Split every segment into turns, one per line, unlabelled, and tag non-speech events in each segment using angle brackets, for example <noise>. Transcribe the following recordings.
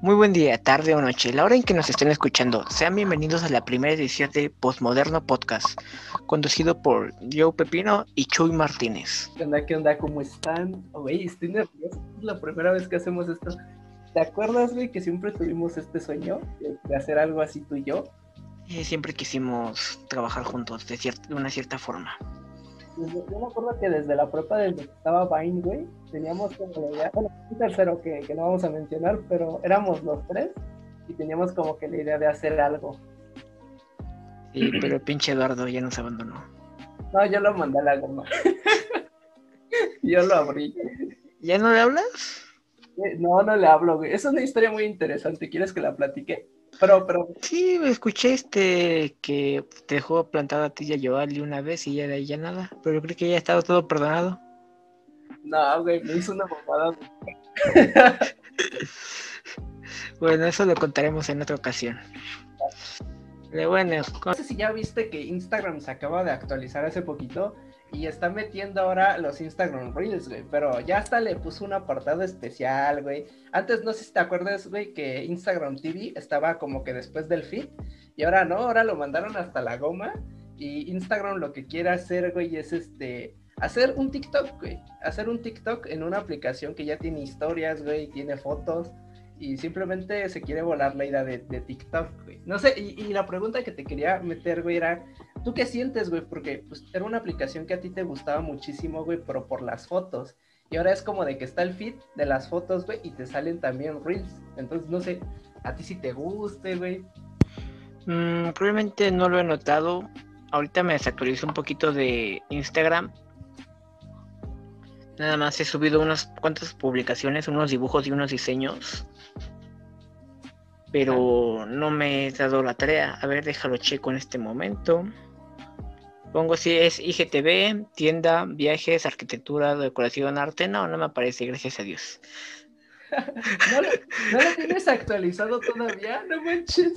Muy buen día, tarde o noche, la hora en que nos estén escuchando. Sean bienvenidos a la primera edición de Postmoderno Podcast, conducido por Joe Pepino y Chuy Martínez.
¿Qué onda? ¿Qué onda? ¿Cómo están? Güey, estoy nervioso. Es la primera vez que hacemos esto. ¿Te acuerdas, güey, que siempre tuvimos este sueño de, hacer algo así tú y yo?
Eh, siempre quisimos trabajar juntos de, de una cierta forma
yo me acuerdo que desde la prepa, desde que estaba Vine, güey, teníamos como la idea, bueno, un tercero que, que no vamos a mencionar, pero éramos los tres y teníamos como que la idea de hacer algo.
Sí, pero pinche Eduardo ya nos abandonó.
No, yo lo mandé a la goma. <laughs> yo lo abrí.
¿Ya no le hablas?
Eh, no, no le hablo, güey. Es una historia muy interesante. ¿Quieres que la platique? Pero, pero.
Sí, escuché este que te dejó plantada a ti y a Joali una vez y ya de ahí ya nada. Pero creo que ya ha estado todo perdonado.
No, güey, me hizo una mamada. <laughs>
bueno, eso lo contaremos en otra ocasión. Pero bueno,
no sé si ya viste que Instagram se acaba de actualizar hace poquito y está metiendo ahora los Instagram Reels, güey. Pero ya hasta le puso un apartado especial, güey. Antes no sé si te acuerdas, güey, que Instagram TV estaba como que después del feed. Y ahora no, ahora lo mandaron hasta la goma. Y Instagram lo que quiere hacer, güey, es este. Hacer un TikTok, güey. Hacer un TikTok en una aplicación que ya tiene historias, güey, tiene fotos y simplemente se quiere volar la idea de, TikTok, güey. No sé, y, y, la pregunta que te quería meter, güey, era, ¿Tú qué sientes, güey? Porque pues, era una aplicación que a ti te gustaba muchísimo, güey, pero por las fotos. Y ahora es como de que está el feed de las fotos, güey, y te salen también reels. Entonces, no sé, a ti si te guste, güey.
Mm, probablemente no lo he notado. Ahorita me desactualizo un poquito de Instagram. Nada más he subido unas cuantas publicaciones, unos dibujos y unos diseños. Pero no me he dado la tarea. A ver, déjalo checo en este momento. Pongo si es IGTV, tienda, viajes, arquitectura, decoración, arte. No, no me aparece, gracias a Dios. <laughs>
¿No, lo, tienes actualizado todavía? No manches.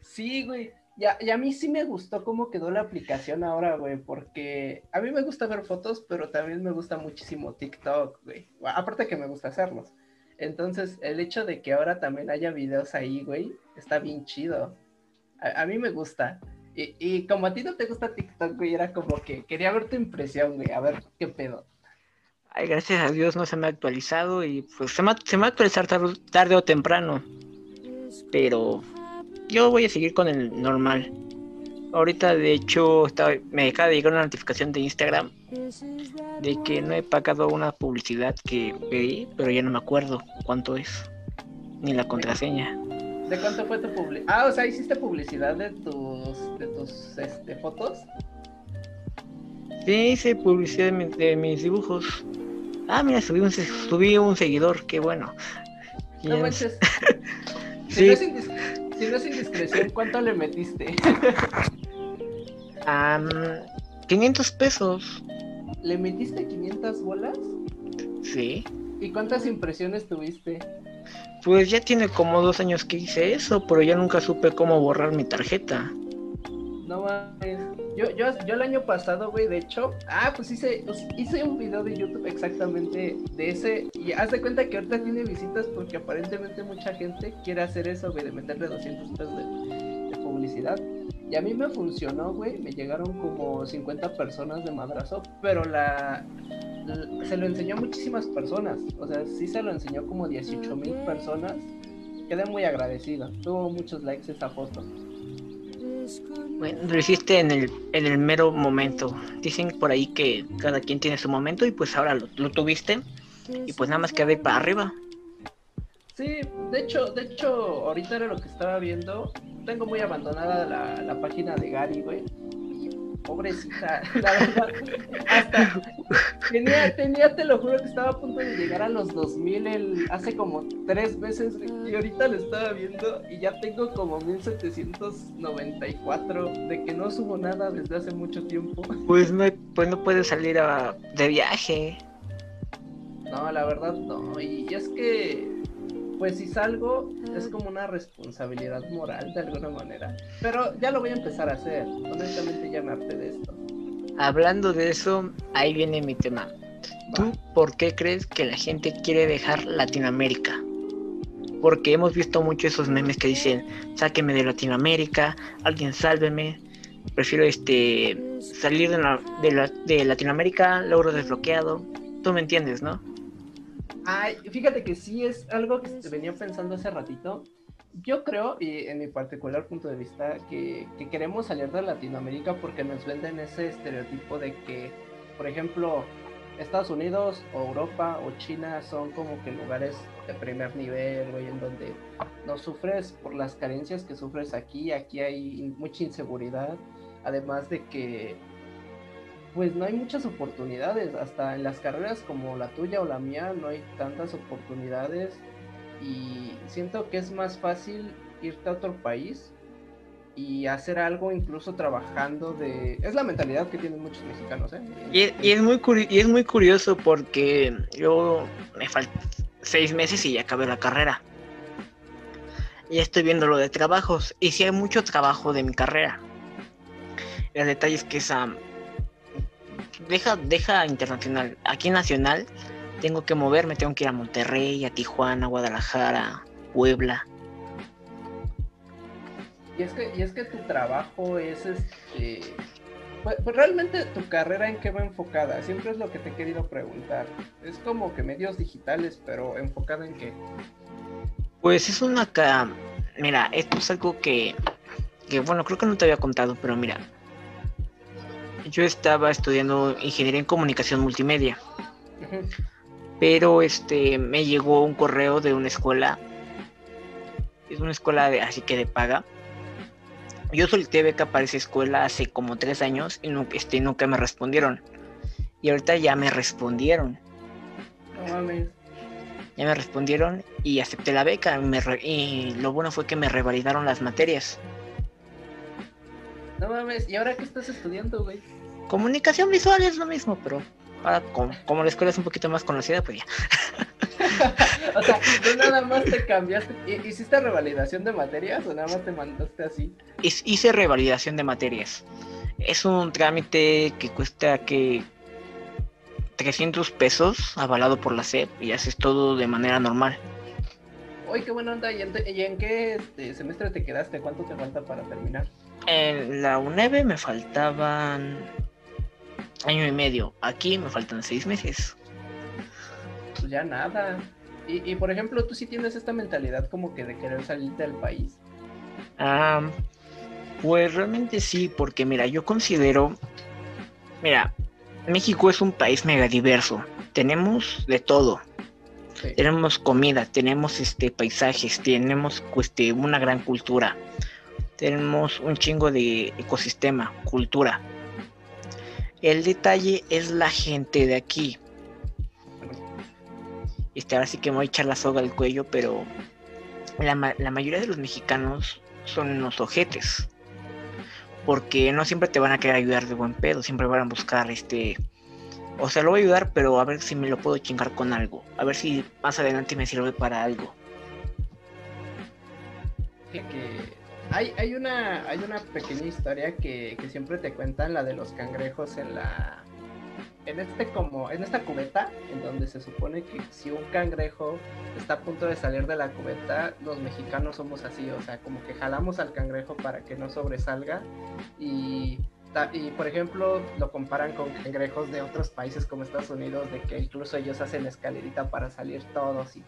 sí, güey. Ya, y a mí sí me gustó cómo quedó la aplicación ahora, güey, porque a mí me gusta ver fotos, pero también me gusta muchísimo TikTok, güey. Aparte que me gusta hacerlos. Entonces, el hecho de que ahora también haya videos ahí, güey, está bien chido. a mí me gusta. Y, como a ti no te gusta TikTok, güey, era como que quería ver tu impresión, güey, a ver qué pedo.
Ay, gracias a Dios no se me ha actualizado y pues se me, se va a actualizar tarde, o temprano. Pero yo voy a seguir con el normal. Ahorita, de hecho, me acaba de llegar una notificación de Instagram de que no he pagado una publicidad que pedí, pero ya no me acuerdo cuánto es, ni la contraseña.
¿De cuánto fue tu publicidad? Ah, o sea, hiciste publicidad de tus, de tus este, fotos.
Sí, hice publicidad de, mis dibujos. Ah, mira, subí un, subí un seguidor, qué bueno.
No manches. <laughs> si, no es si no es indiscreción, ¿cuánto le metiste?
um, 500 pesos.
¿Le metiste 500 bolas?
Sí.
¿Y cuántas impresiones tuviste?
Pues ya tiene como dos años que hice eso, pero ya nunca supe cómo borrar mi tarjeta.
No mames. Yo, yo, yo el año pasado, güey, de hecho, ah, pues hice, pues hice un video de YouTube exactamente de ese. Y haz de cuenta que ahorita tiene visitas porque aparentemente mucha gente quiere hacer eso, güey, de meterle 200 pesos de, publicidad. Y a mí me funcionó, güey. Me llegaron como 50 personas de madrazo, pero la, se lo enseñó a muchísimas personas. O sea, sí se lo enseñó como 18 mil personas. Quedé muy agradecido. Tuvo muchos likes esa foto.
Bueno, lo hiciste en el, en el mero momento. Dicen por ahí que cada quien tiene su momento y pues ahora lo, tuviste. Y pues nada más quedé para arriba.
Sí, de hecho, de hecho, ahorita era lo que estaba viendo. Tengo muy abandonada la, la página de Gary, güey pobrecita, <laughs> la verdad. Hasta tenía, tenía, te lo juro que estaba a punto de llegar a los 2000 el, hace como tres meses y ahorita lo estaba viendo y ya tengo como 1794 de que no subo nada desde hace mucho tiempo.
Pues no, pues no puedes salir a, de viaje.
No, la verdad no. Y es que pues si salgo es como una responsabilidad moral de alguna manera. Pero ya lo voy a empezar a hacer. Honestamente ya me harté de esto.
Hablando de eso, ahí viene mi tema. ¿Tú por qué crees que la gente quiere dejar Latinoamérica? Porque hemos visto mucho esos memes que dicen, sáqueme de Latinoamérica, alguien sálveme. Prefiero este salir de, de Latinoamérica, logro desbloqueado. Tú me entiendes, ¿no?
Ay, fíjate que sí es algo que venía pensando hace ratito. Yo creo, y en mi particular punto de vista, que, queremos salir de Latinoamérica porque nos venden ese estereotipo de que, por ejemplo, Estados Unidos o Europa o China son como que lugares de primer nivel, güey, en donde no sufres por las carencias que sufres aquí. Aquí hay mucha inseguridad, además de que pues no hay muchas oportunidades, hasta en las carreras como la tuya o la mía no hay tantas oportunidades y siento que es más fácil irte a otro país y hacer algo incluso trabajando de... Es la mentalidad que tienen muchos mexicanos, ¿eh?
Y, es, muy y es muy curioso porque yo me faltan seis meses y ya acabé la carrera. Y estoy viendo lo de trabajos. Y si hay mucho trabajo de mi carrera. El detalle es que esa deja, deja internacional. Aquí nacional tengo que moverme, tengo que ir a Monterrey, a Tijuana, Guadalajara, Puebla.
Y es que, y es que tu trabajo es este. Pues, pues, realmente tu carrera en qué va enfocada, siempre es lo que te he querido preguntar. Es como que medios digitales, pero enfocada en qué.
Pues es una mira, esto es algo que, que bueno, creo que no te había contado, pero mira, yo estaba estudiando ingeniería en comunicación multimedia. Pero este me llegó un correo de una escuela. Es una escuela de, así que de paga. Yo solicité beca para esa escuela hace como tres años y nunca, este, nunca me respondieron. Y ahorita ya me respondieron.
No mames.
Ya me respondieron y acepté la beca. y lo bueno fue que me revalidaron las materias.
No mames, ¿y ahora qué estás estudiando, güey?
Comunicación visual es lo mismo, pero ahora como, la escuela es un poquito más conocida, pues ya. <laughs>
o sea, tú nada más te cambiaste. ¿Hiciste revalidación de materias o nada más te mandaste así?
Hice revalidación de materias. Es un trámite que cuesta que 300 pesos avalado por la SEP y haces todo de manera normal.
Uy, qué buena onda. ¿Y en, qué este, semestre te quedaste? ¿Cuánto te falta para terminar?
En la UNEV me faltaban año y medio. Aquí me faltan seis meses.
Pues ya nada. Y, por ejemplo, tú sí tienes esta mentalidad como que de querer salir del país.
Ah, pues realmente sí, porque mira, yo considero, mira, México es un país mega diverso. Tenemos de todo. Tenemos comida, tenemos este paisajes, tenemos este, una gran cultura. Tenemos un chingo de ecosistema, cultura. El detalle es la gente de aquí. Este, ahora sí que me voy a echar la soga al cuello, pero la, mayoría de los mexicanos son unos ojetes. Porque no siempre te van a querer ayudar de buen pedo, siempre van a buscar este. O sea, lo voy a ayudar, pero a ver si me lo puedo chingar con algo. A ver si más adelante me sirve para algo.
Que hay, hay, una, hay una pequeña historia que, siempre te cuentan, la de los cangrejos en la. En este como. En esta cubeta, en donde se supone que si un cangrejo está a punto de salir de la cubeta, los mexicanos somos así, o sea, como que jalamos al cangrejo para que no sobresalga. Y y por ejemplo lo comparan con cangrejos de otros países como Estados Unidos, de que incluso ellos hacen escalerita para salir todos y,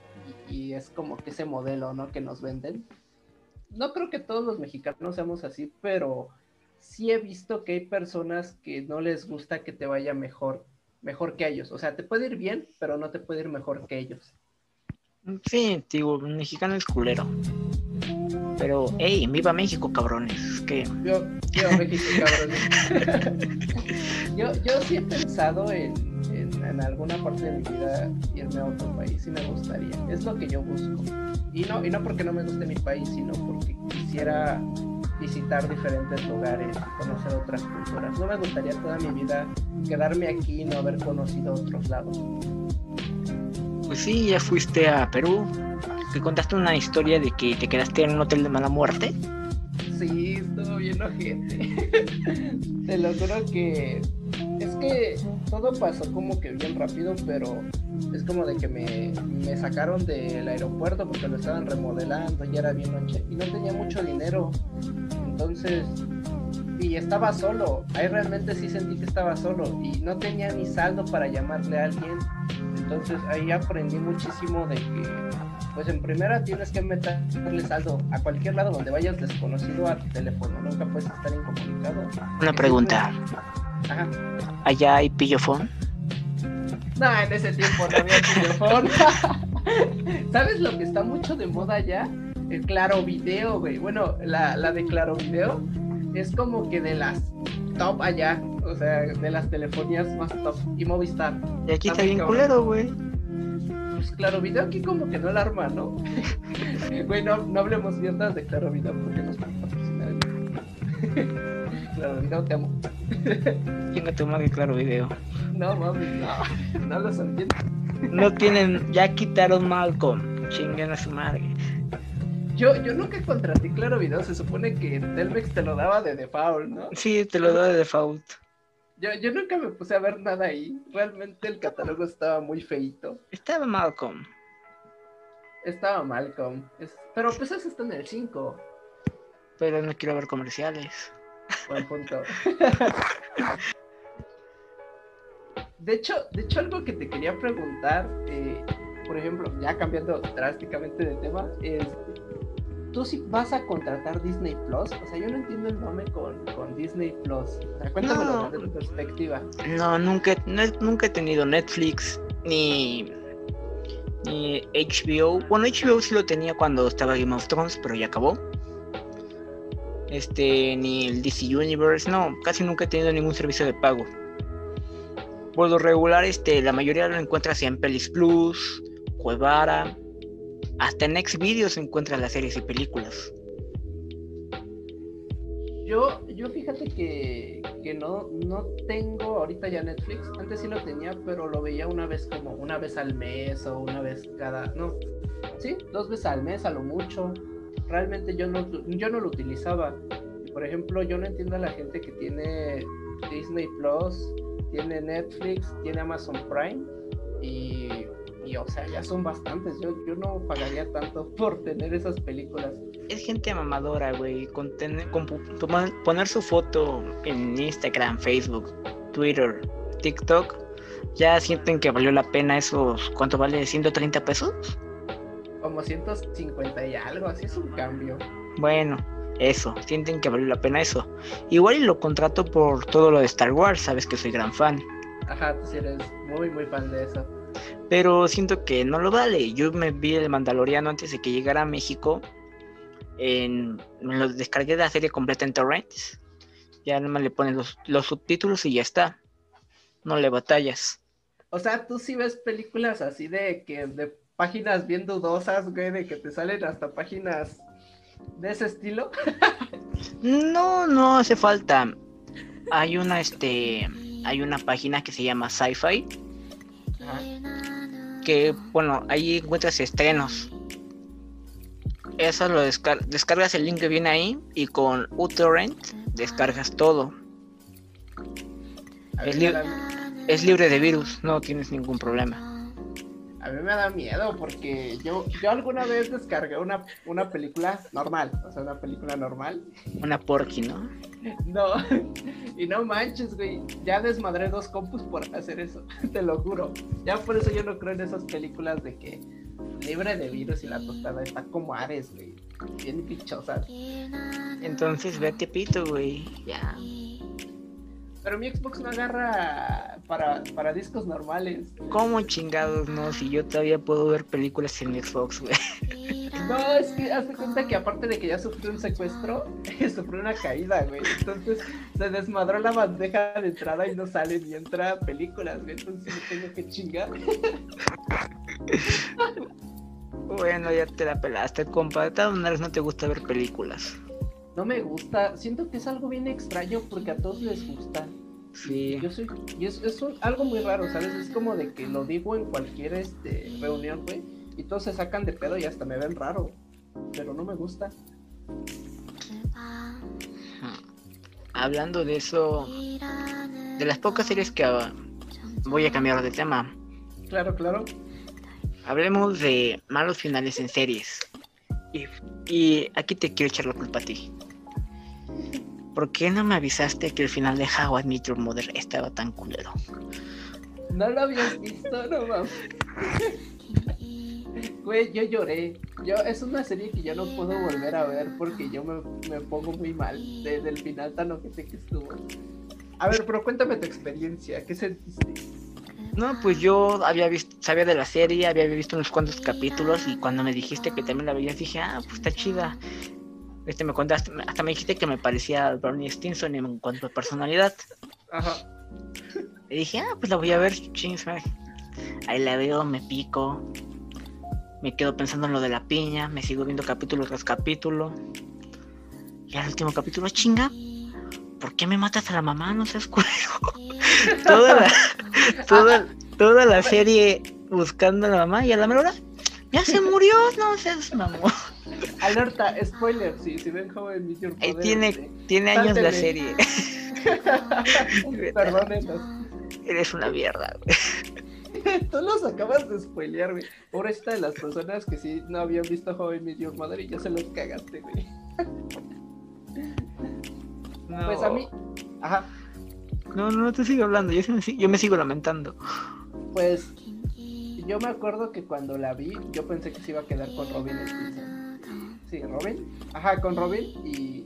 y, es como que ese modelo, ¿no? Que nos venden no creo que todos los mexicanos seamos así, pero sí he visto que hay personas que no les gusta que te vaya mejor, mejor que ellos. O sea, te puede ir bien, pero no te puede ir mejor que ellos.
Sí, digo, mexicano es culero. Pero, hey, viva México, cabrones. Que...
Yo, viva México, cabrones. <laughs> yo, yo sí he pensado en, en, en, alguna parte de mi vida irme a otro país y me gustaría. Es lo que yo busco. Y no, y no porque no me guste mi país, sino porque quisiera visitar diferentes lugares, conocer otras culturas. No me gustaría toda mi vida quedarme aquí y no haber conocido otros lados.
Pues sí, ya fuiste a Perú. Te contaste una historia de que te quedaste en un hotel de mala muerte.
Sí, estuvo bien ojete. <laughs> te lo juro que que todo pasó como que bien rápido, pero es como de que me, me sacaron del aeropuerto porque lo estaban remodelando, ya era bien noche y no tenía mucho dinero. Entonces, y estaba solo. Ahí realmente sí sentí que estaba solo y no tenía ni saldo para llamarle a alguien. Entonces ahí aprendí muchísimo de que, pues en primera tienes que meterle saldo a cualquier lado donde vayas desconocido a tu teléfono. Nunca puedes estar incomunicado.
Una pregunta.
Ajá.
¿Allá hay pillofón?
No, en ese tiempo no había pillofón. <laughs> ¿Sabes lo que está mucho de moda ya? El Claro Video, güey. Bueno, la, la de Claro Video es como que de las top allá, o sea, de las telefonías más top. Y Movistar.
Y aquí está bien culero, güey.
Pues Claro Video aquí como que no la arma, ¿no? <laughs> Güey, no, no hablemos mierdas de Claro Video porque nos van a patrocinar. Video, te amo. <laughs>
Chinga tu madre, claro video.
No mames, no, <laughs> no lo sabía.
No tienen, ya quitaron Malcolm. Chinguen a su madre.
Yo, yo nunca contraté Claro Video, se supone que Telmex te lo daba de default, ¿no?
Sí, te lo doy de default.
Yo, yo nunca me puse a ver nada ahí. Realmente el catálogo estaba muy feito.
Estaba Malcolm.
Estaba Malcolm. Es- pero pues eso está en el 5.
Pero no quiero ver comerciales.
Buen punto. <laughs> De hecho, de hecho, algo que te quería preguntar, eh, por ejemplo, ya cambiando drásticamente de tema, es, ¿tú si vas a contratar Disney Plus? O sea, yo no entiendo el mame con, con Disney Plus. O sea, cuéntamelo
No.
desde tu perspectiva.
No, nunca, no nunca he tenido Netflix ni, ni HBO. Bueno, HBO sí lo tenía cuando estaba Game of Thrones, pero ya acabó. Este, ni el DC Universe, no, casi nunca he tenido ningún servicio de pago. Por lo regular, este, la mayoría lo encuentras en Pelis Plus, Cuevara, hasta en Xvideos se encuentran las series y películas.
Yo, yo fíjate que, que no, no tengo ahorita ya Netflix. Antes sí lo tenía, pero lo veía una vez como una vez al mes o una vez cada. No, sí, dos veces al mes a lo mucho. Realmente yo no, yo no lo utilizaba. Por ejemplo, yo no entiendo a la gente que tiene Disney Plus, tiene Netflix, tiene Amazon Prime y, y, o sea, ya son bastantes. Yo, yo no pagaría tanto <laughs> por tener esas películas.
Es gente mamadora, güey. Con, tener- con poner su foto en Instagram, Facebook, Twitter, TikTok, ya sienten que valió la pena esos. ¿Cuánto vale? ¿130 pesos?
Como 150 y algo, así es un cambio.
Bueno, eso. Sienten que valió la pena eso. Igual y lo contrato por todo lo de Star Wars, sabes que soy gran fan.
Ajá, tú sí eres muy, muy fan de eso.
Pero siento que no lo vale. Yo me vi el Mandaloriano antes de que llegara a México. En, me lo descargué la serie completa en torrents. Ya nada más le ponen los, los subtítulos y ya está. No le batallas.
O sea, tú sí ves películas así de que de páginas bien dudosas, güey, de que te salen hasta páginas de ese estilo.
No, no hace falta. Hay una, este, hay una página que se llama Sci-Fi. Que, bueno, ahí encuentras estrenos. Eso lo descar- descargas el link que viene ahí y con uTorrent descargas todo. Es li- Es libre de virus, no tienes ningún problema.
A mí me da miedo porque yo, yo alguna vez descargué una, una película normal, o sea, una película normal.
Una porky, ¿no?
No, <laughs> y no manches, güey, ya desmadré dos compus por hacer eso, <laughs> te lo juro. Ya por eso yo no creo en esas películas de que libre de virus y la tostada está como Ares, güey. Bien bichosas.
Entonces vete pito, güey. Ya.
Pero mi Xbox no agarra para, para discos normales.
¿Cómo chingados no? Si yo todavía puedo ver películas en Xbox, güey.
No, es que hazte cuenta que aparte de que ya sufrió un secuestro, <laughs> sufrió una caída, güey. Entonces se desmadró la bandeja de entrada y no sale ni entra películas, güey. Entonces me tengo que chingar. <laughs>
Bueno, ya te la pelaste, compa. De todas maneras no te gusta ver películas.
No me gusta, siento que es algo bien extraño porque a todos les gusta.
Sí.
Yo soy, y es, es un- algo muy raro, ¿sabes? Es como de que lo digo en cualquier este, reunión, güey, y todos se sacan de pedo y hasta me ven raro, pero no me gusta.
Hablando de eso, de las pocas series que voy a cambiar de tema.
Claro, claro.
Hablemos de malos finales en series. Y, y aquí te quiero echar la culpa a ti. ¿Por qué no me avisaste que el final de How I Met Your Mother estaba tan culero?
No lo habías visto, no mames. Güey, yo lloré. Yo, es una serie que ya no puedo volver a ver porque yo me, me pongo muy mal desde el final tan ojete que estuvo. A ver, pero cuéntame tu experiencia. ¿Qué sentiste?
No, pues yo había visto, sabía de la serie, había visto unos cuantos capítulos y cuando me dijiste que también la veías dije, ah, pues está chida. Este me contaste, hasta me dijiste que me parecía Bernie Stinson en cuanto a personalidad.
Ajá.
Y dije, ah, pues la voy a ver, chings. Ahí la veo, me pico. Me quedo pensando en lo de la piña, me sigo viendo capítulo tras capítulo. Y al último capítulo, chinga, ¿por qué me matas a la mamá? No seas cuero. <laughs> toda la, toda, toda la serie buscando a la mamá y a la mera hora, ya se murió, no seas mamón.
Alerta, spoiler, sí, si ven joven Meet Your
Ahí
Mother,
tiene,
este,
tiene años la serie. <laughs>
Perdónenos.
Eres una mierda, güey. <laughs>
Tú los acabas de spoilear, güey. Pobrecita de las personas que sí no habían visto Joven Meet Your Mother y ya se los cagaste, güey. Pues a mí, ajá,
No, no, no te sigo hablando, yo, sí me, si- yo me sigo lamentando.
pues yo me acuerdo que cuando la vi, yo pensé que se iba a quedar con Robin Stinson. Sí, Robin. Ajá, con Robin y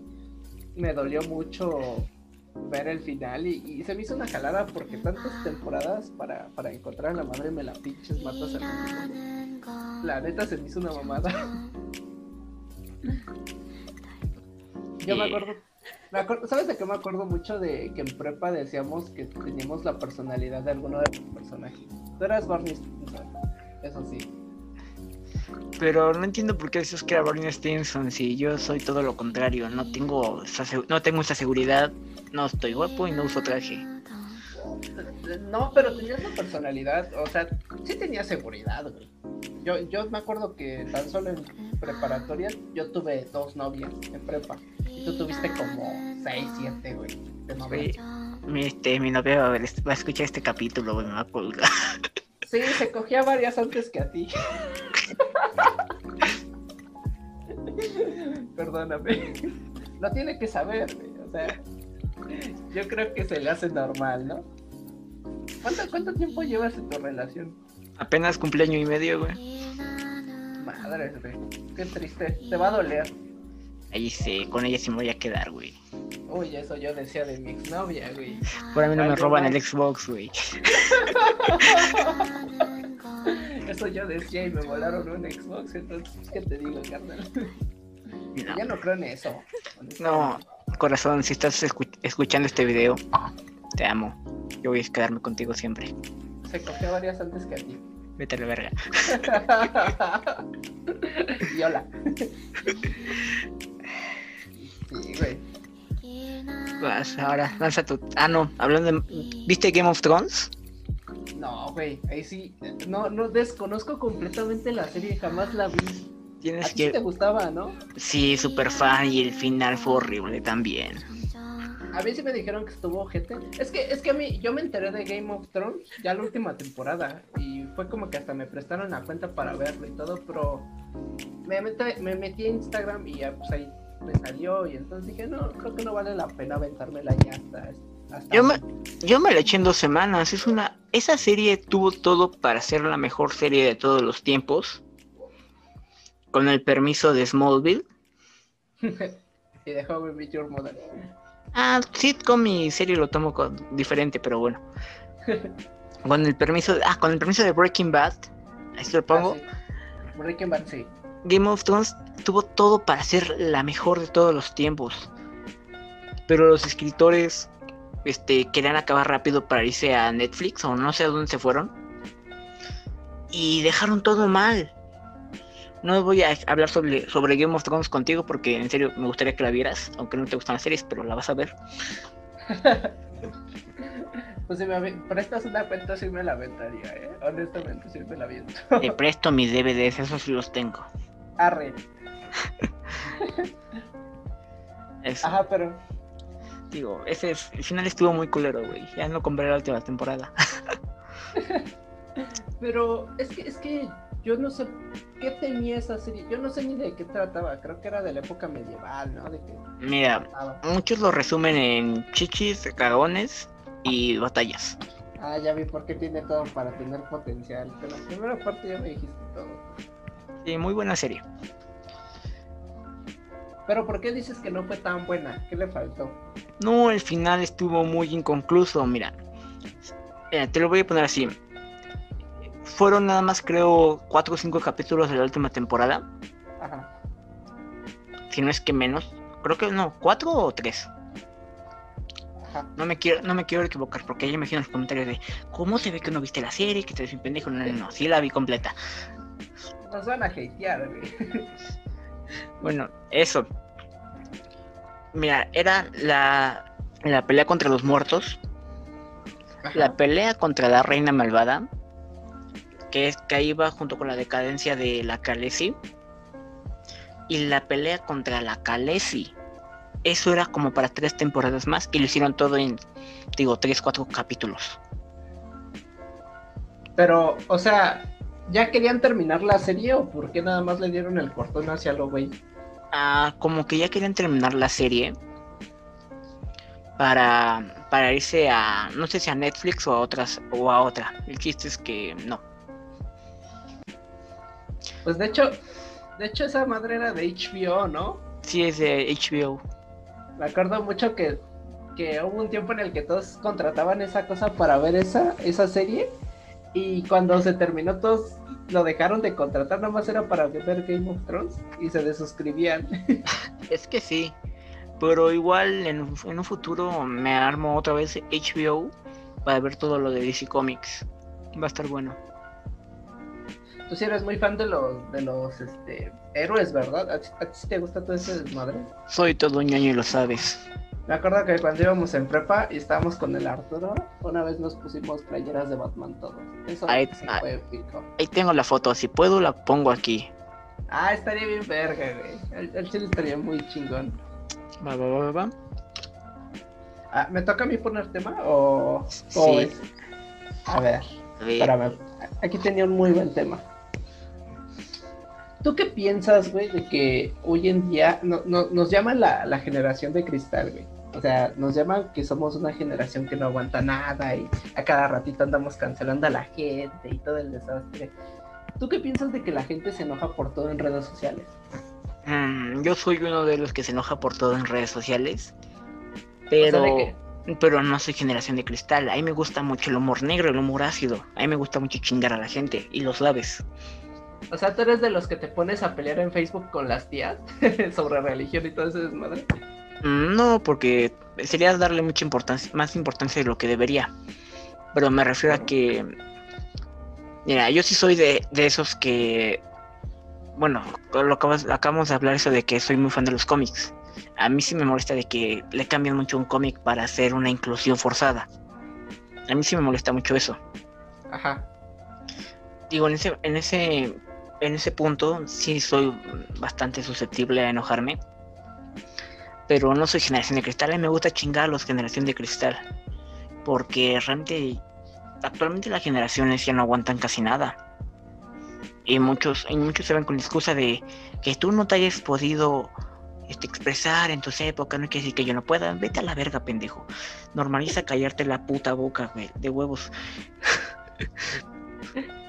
me dolió mucho ver el final y, y se me hizo una jalada porque tantas temporadas para, para encontrar a la madre me la pinches matas al último. La neta se me hizo una mamada. <laughs> Yo me acuerdo, me acuerdo- ¿sabes de qué me acuerdo mucho? De que en prepa decíamos que teníamos la personalidad de alguno de los personajes. Tú eras Barney Stinson, eso sí.
Pero no entiendo por qué dices que era Barney Stinson si yo soy todo lo contrario. No tengo esa, no tengo esa seguridad, no estoy guapo y no uso traje.
No, pero tenías la personalidad, o sea, sí tenía seguridad, güey. Yo, yo me acuerdo que tan solo en preparatoria yo tuve dos novias en prepa. Y tú tuviste como seis, siete, güey. De novias.
Mi, este, mi novia va a, este- va a escuchar este capítulo, güey, me va a colgar.
Sí, se cogía varias antes que a ti. Perdóname. No tiene que saber. O sea, yo creo que se le hace normal, ¿no? ¿Cuánto, cuánto tiempo llevas en tu relación?
Apenas cumpleaños y medio, güey.
Madre, güey. Qué triste. Te va a doler.
Ahí sí, con ella sí me voy a quedar, güey.
Uy, eso yo decía de mi exnovia, güey.
Por a mí no me roban el Xbox, güey. <laughs>
Eso yo decía y me volaron un Xbox, entonces, ¿qué te digo, carnal?
No,
Ya no creo en eso.
no, corazón, si estás escu- escuchando este video, te amo. Yo voy a quedarme contigo siempre.
Se cogió varias antes que a ti.
Vete a la verga. <laughs>
y hola. <laughs> Sí, güey.
Vas, ahora, lanza tu. Ah, no, hablando de. ¿Viste Game of Thrones?
No, güey, ahí sí. No, no desconozco completamente la serie, jamás la vi. A
Tienes
ti sí te
que.
gustaba, ¿no?
Sí, super fan y el final fue horrible también.
A mí sí me dijeron que estuvo gente. Es que, es que a mí, yo me enteré de Game of Thrones ya la última temporada. Y fue como que hasta me prestaron la cuenta para verlo y todo, pero me, mete- me metí a Instagram y ya pues ahí me salió. Y entonces dije, no, creo que no vale la pena aventármela ya hasta. hasta
Yo me- Yo me la eché en dos semanas. Es una. Esa serie tuvo todo para ser la mejor serie de todos los tiempos. Con el permiso de Smallville. <laughs>
y dejó How I Your Mother.
Ah, sitcom y serie lo tomo con- diferente, pero bueno. <laughs> Con el permiso de, ah, con el permiso de Breaking Bad, ahí se lo pongo.
Ah, sí. Breaking Bad, sí.
Game of Thrones tuvo todo para ser la mejor de todos los tiempos. Pero los escritores este, querían acabar rápido para irse a Netflix o no sé a dónde se fueron. Y dejaron todo mal. No voy a hablar sobre, sobre Game of Thrones contigo porque en serio me gustaría que la vieras, aunque no te gustan las series, pero la vas a ver. <laughs>
Pues si me prestas una cuenta, sí me la aventaría, ¿eh? Honestamente, sí me la aviento.
Te presto mis DVDs, esos sí los tengo.
Arre. <laughs>
Eso.
Ajá, pero.
Digo, ese es- el final estuvo muy culero, güey. Ya no compré la última temporada. <laughs>
Pero es que, es que yo no sé qué tenía esa serie. Yo no sé ni de qué trataba. Creo que era de la época medieval, ¿no? De que
Mira,
trataba.
muchos lo resumen en chichis, dragones y batallas.
Ah, ya vi por qué tiene todo para tener potencial. Pero la primera parte ya me dijiste todo.
Sí, muy buena serie.
Pero ¿por qué dices que no fue tan buena? ¿Qué le faltó?
No, el final estuvo muy inconcluso, mira. Eh, te lo voy a poner así. Fueron nada más, creo, cuatro o cinco capítulos de la última temporada.
Ajá.
Si no es que menos. Creo que no, cuatro o tres.
Ajá.
No me quiero, no me quiero equivocar, porque ahí me imagino los comentarios de ¿Cómo se ve que no viste la serie? Que te un pendejo. No, no, no, sí la vi completa.
Nos van a hatear, güey. <laughs>
Bueno, eso. Mira, era la, la pelea contra los muertos. La pelea contra la reina malvada. Que es que ahí va junto con la decadencia de la Khaleesi. Y la pelea contra la Khaleesi. Eso era como para tres temporadas más. Y lo hicieron todo en, digo, tres, cuatro capítulos.
Pero, o sea, ¿ya querían terminar la serie o por qué nada más le dieron el cortón hacia lo güey?
Ah, como que ya querían terminar la serie. Para, para irse a, no sé si a Netflix o a otras, o a otra. El chiste es que no.
Pues de hecho, de hecho esa madre era de HBO, ¿no?
Sí es de HBO.
Me acuerdo mucho que, que hubo un tiempo en el que todos contrataban esa cosa para ver esa, esa serie. Y cuando se terminó, todos lo dejaron de contratar, nada más era para ver Game of Thrones y se desuscribían. <laughs>
Es que sí. Pero igual en, un- en un futuro me armo otra vez HBO para ver todo lo de DC Comics. Va a estar bueno.
Tú sí eres muy fan de los, de los este, héroes, ¿verdad? ¿A ti, te gusta todo ese desmadre?
Soy todo ñoño y lo sabes.
Me acuerdo que cuando íbamos en prepa y estábamos con el Arturo, una vez nos pusimos playeras de Batman todos. Eso
Ahí-
sí
ah.
fue épico.
Ahí tengo la foto. Si puedo la pongo aquí.
Ah, estaría bien verga, güey. El, el chile estaría muy chingón.
Va, va, va, va, va.
Ah, ¿Me toca a mí poner tema o...?
Sí.
es? A ver,
A ver.
espérame. Aquí tenía un muy buen tema. ¿Tú qué piensas, güey, de que hoy en día no, no- nos llaman la, la generación de cristal, güey? O sea, nos llaman que somos una generación que no aguanta nada y a cada ratito andamos cancelando a la gente y todo el desastre. ¿Tú qué piensas de que la gente se enoja por todo en redes sociales?
Mm, yo soy uno de los que se enoja por todo en redes sociales.
O
Pero,
sea, que-
pero no soy generación de cristal. A mí me gusta mucho el humor negro, el humor ácido. A mí me gusta mucho chingar a la gente. Y lo sabes.
O sea, tú eres de los que te pones a pelear en Facebook con las tías <laughs> sobre religión y todo ese desmadre.
Mm, No, porque sería darle mucha importancia, más importancia de lo que debería. Pero me refiero a que. Mira, yo sí soy de, de esos que. Bueno, lo acabas- acabamos de hablar eso de que soy muy fan de los cómics. A mí sí me molesta de que le cambian mucho un cómic para hacer una inclusión forzada. A mí sí me molesta mucho eso.
Ajá.
Digo, en ese, en ese, en ese punto sí soy bastante susceptible a enojarme. Pero no soy generación de cristal, a mí me gusta chingar a los generación de cristal. Porque realmente actualmente las generaciones ya no aguantan casi nada. Y muchos, y muchos se van con la excusa de que tú no te hayas podido este, expresar en tus épocas, no quiere decir que yo no pueda. Vete a la verga, pendejo. Normaliza callarte la puta boca, güey, de huevos. <laughs>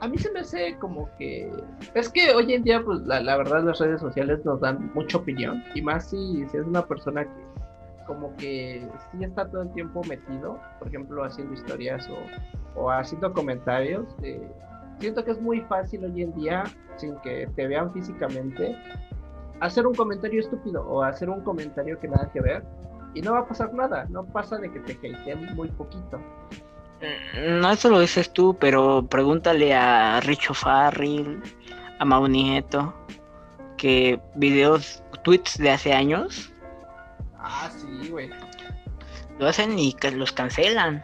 A mí se me hace como que... Es que hoy en día, pues la, la verdad, las redes sociales nos dan mucha opinión. Y más si, si es una persona que como que sí está todo el tiempo metido, por ejemplo, haciendo historias o, o haciendo comentarios. eh, siento que es muy fácil hoy en día, sin que te vean físicamente, hacer un comentario estúpido o hacer un comentario que nada que ver. Y no va a pasar nada, no pasa de que te hateen muy poquito.
No, eso lo dices tú, pero pregúntale a Richo Farrell, a Mau Nieto, que videos, tweets de hace años,
Ah, sí, güey.
lo hacen y los cancelan.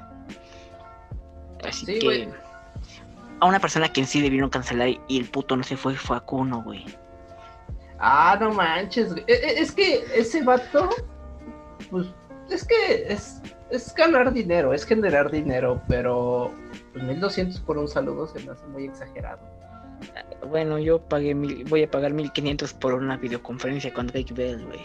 Así
Sí,
que a una persona que en sí debieron cancelar y el puto no se fue fue a Kuno, güey.
Ah, no manches, güey. E- e- Es que ese vato pues es que es, es ganar dinero, es generar dinero, pero pues 1200 por un saludo se me hace muy exagerado.
Bueno, yo pagué mil, voy a pagar 1500 por una videoconferencia con Drake Bell, güey.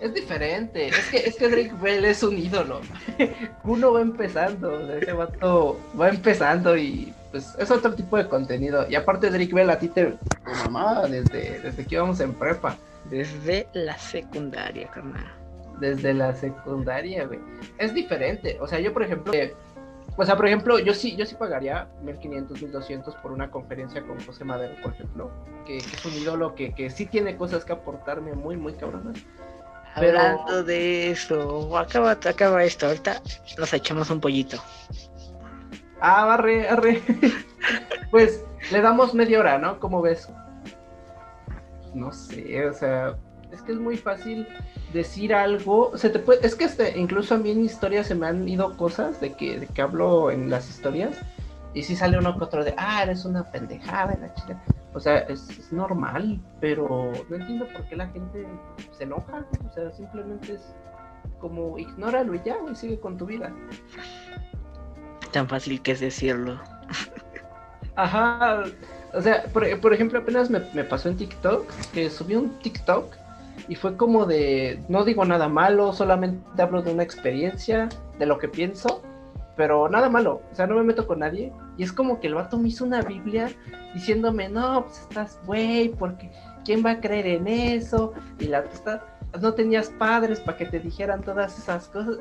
Es diferente, es que, es que Drake Bell es un ídolo. <laughs> Uno va empezando, ese vato va empezando y pues es otro tipo de contenido. Y aparte Drake Bell a ti te tu mamá desde, desde que íbamos en prepa.
Desde la secundaria, carnal.
Desde la secundaria, güey. Es diferente. O sea, yo por ejemplo, eh, o sea, por ejemplo, yo sí, yo sí pagaría 1500, 1200 por una conferencia con José Madero, por ejemplo, que, es un ídolo que, que sí tiene cosas que aportarme muy, muy cabronas.
Hablando de eso, acaba, acaba esto, ahorita nos echamos un pollito.
Ah, barre, arre. <laughs> pues le damos media hora, ¿no? ¿Cómo ves? No sé, o sea, es que es muy fácil decir algo. Se te puede, es que este, incluso a mí en historias se me han ido cosas de que, de que hablo en las historias. Y si sale uno que otro de, ah, eres una pendejada, la chica. O sea, es, normal, pero no entiendo por qué la gente se enoja. O sea, simplemente es como ignóralo y ya, y sigue con tu vida.
Tan fácil que es decirlo.
Ajá. O sea, por, por ejemplo, apenas me, me, pasó en TikTok que subí un TikTok y fue como de, no digo nada malo, solamente hablo de una experiencia, de lo que pienso, pero nada malo, o sea, no me meto con nadie. Y es como que el vato me hizo una Biblia diciéndome, no, pues estás güey, porque ¿quién va a creer en eso? Y la está, no tenías padres para que te dijeran todas esas cosas.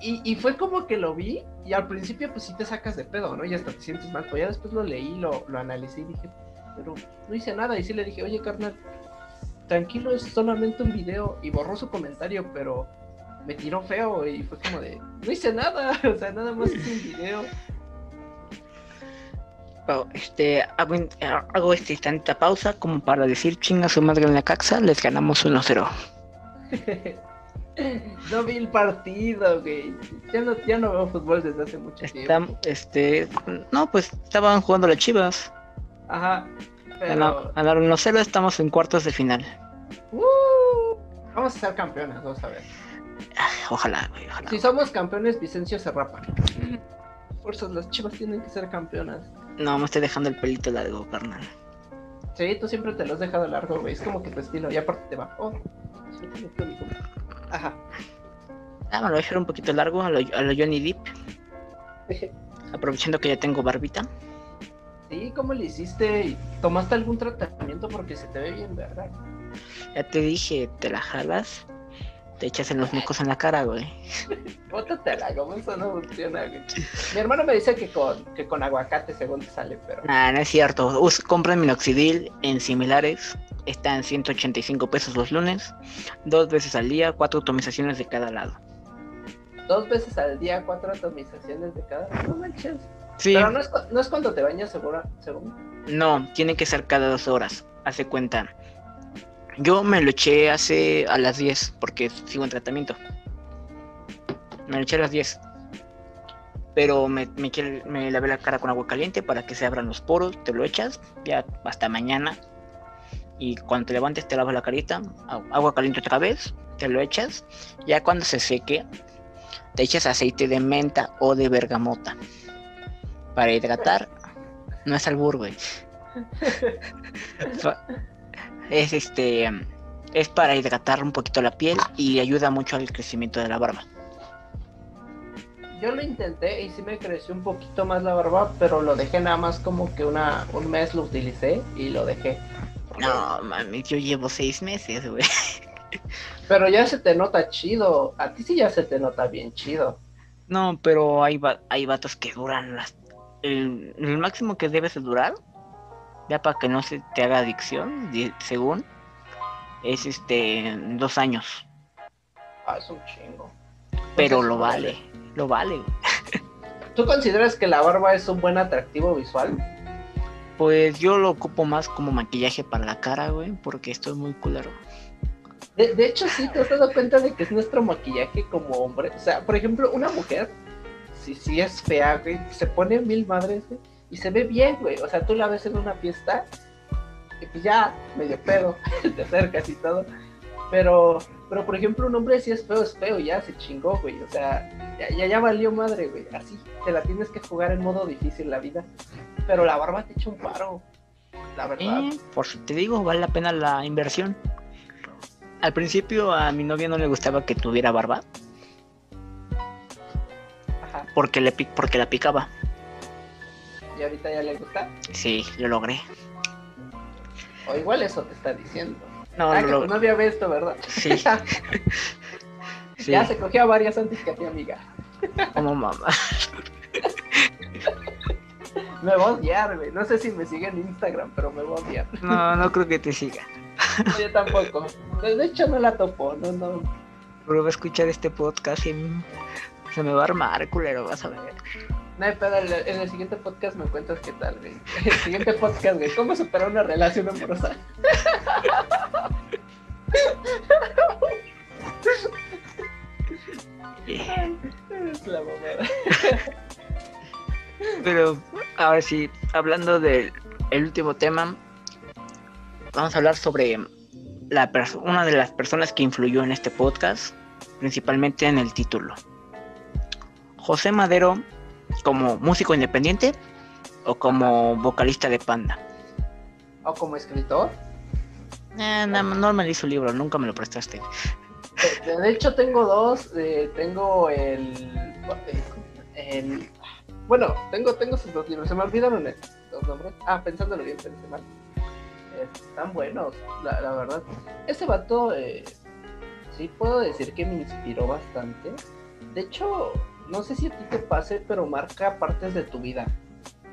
Y, y, fue como que lo vi y al principio pues sí te sacas de pedo, ¿no? Y hasta te sientes mal, pero ya después lo leí, lo, lo analicé y dije, pero no hice nada. Y sí le dije, oye carnal, tranquilo, es solamente un video. Y borró su comentario, pero me tiró feo y fue como de, no hice nada, <laughs> o sea, nada más hice un video.
este, hago, este tanta pausa como para decir chinga su madre en la caxa, les ganamos 1-0. <laughs>
no vi el partido, güey. Ya no, ya no veo fútbol desde hace mucho tiempo.
Este, no, pues estaban jugando las chivas.
Ajá.
Pero... Ganaron 1-0, estamos en cuartos de final.
Uh, vamos a ser campeones, vamos a ver.
Ojalá, güey, ojalá.
Si somos campeones, Vicencio se rapa. <laughs> Fuerzas, las chivas tienen que ser campeonas.
No, me estoy dejando el pelito largo, carnal.
Sí, tú siempre te lo has dejado largo, güey. Es como que tu estilo. Y aparte te va. Oh, Ajá.
Ah, me lo voy a dejar un poquito largo a lo, a lo Johnny Deep. <laughs> Aprovechando que ya tengo barbita.
Sí, ¿cómo le hiciste? ¿Tomaste algún tratamiento? Porque se te ve bien, ¿verdad?
Ya te dije, te la jalas te echas en los mocos en la cara, güey. <laughs>
Bótatela, como eso no funciona, güey. Mi hermano me dice que con, que con aguacate según te sale, pero.
Nah, no es cierto. Us compren minoxidil en similares. Está en 185 pesos los lunes. Dos veces al día, cuatro atomizaciones de cada lado.
Dos veces al día, cuatro atomizaciones de cada lado. No manches. Sí. Pero no es, no es cuando te bañas, seguro, según.
No, tiene que ser cada dos horas. Hace cuenta yo me lo eché hace a las 10 porque sigo en tratamiento. Me lo eché a las 10. Pero me, me, lavé la cara con agua caliente para que se abran los poros. Te lo echas ya hasta mañana. Y cuando te levantes te lavas la carita. Agua caliente otra vez. Te lo echas. Ya cuando se seque te echas aceite de menta o de bergamota. Para hidratar. No es albur, güey. <laughs> es este es para hidratar un poquito la piel y ayuda mucho al crecimiento de la barba.
Yo lo intenté y sí me creció un poquito más la barba, pero lo dejé nada más como que una un mes lo utilicé y lo dejé.
No, mami, yo llevo seis meses, güey.
Pero ya se te nota chido. A ti sí ya se te nota bien chido.
No, pero hay, hay vatos que duran las... El, el máximo que debes de durar ya para que no se te haga adicción, según, es este dos años.
Ah, es un chingo.
Pero lo vale, lo vale.
¿Tú consideras que la barba es un buen atractivo visual?
Pues yo lo ocupo más como maquillaje para la cara, güey, porque esto es muy culero.
De, de, hecho, sí, te has dado cuenta de que es nuestro maquillaje como hombre. O sea, por ejemplo, una mujer, si sí es fea, güey, se pone mil madres, güey y se ve bien, güey. O sea, tú la ves en una fiesta y pues ya, medio pedo, <laughs> te acercas y todo. Pero Pero por ejemplo, un hombre si es feo, es feo, ya se chingó, güey. O sea, ya, ya, valió madre, güey. Así, te la tienes que jugar en modo difícil la vida. Pero la barba te echa un paro. La verdad.
Eh, por te digo, vale la pena la inversión. Al principio a mi novia no le gustaba que tuviera barba. Porque, le, porque la picaba.
¿Y ahorita ya le gusta?
Sí, lo logré.
O igual eso te está diciendo. No, ah, no, que no había visto, ¿verdad? Sí. <laughs> Ya se cogía varias antes que a ti, amiga.
Como mamá. <laughs>
me va a odiar, güey. No sé si me sigue en Instagram, pero me va a odiar.
No, no creo que te siga.
yo tampoco. De hecho, no la topo, no, no.
Pero va a escuchar este podcast y se me va a armar, culero, vas a ver.
No, pero en el siguiente podcast me cuentas qué tal, güey. El siguiente podcast, güey. ¿Cómo superar una relación amorosa?
Es la mamada. Pero ahora sí, hablando del último tema, vamos a hablar sobre la una de las personas que influyó en este podcast, principalmente en el título. José Madero como músico independiente o como vocalista de Panda.
¿O como escritor?
Eh, no, no me leí su libro, nunca me lo prestaste.
De, hecho tengo dos, eh, tengo el, el, bueno, tengo, tengo sus dos libros, se me olvidaron los nombres. Ah, pensándolo bien, pensé mal. Están buenos, la, la verdad. Ese vato, eh, sí puedo decir que me inspiró bastante. De hecho, no sé si a ti te pase, pero marca partes de tu vida.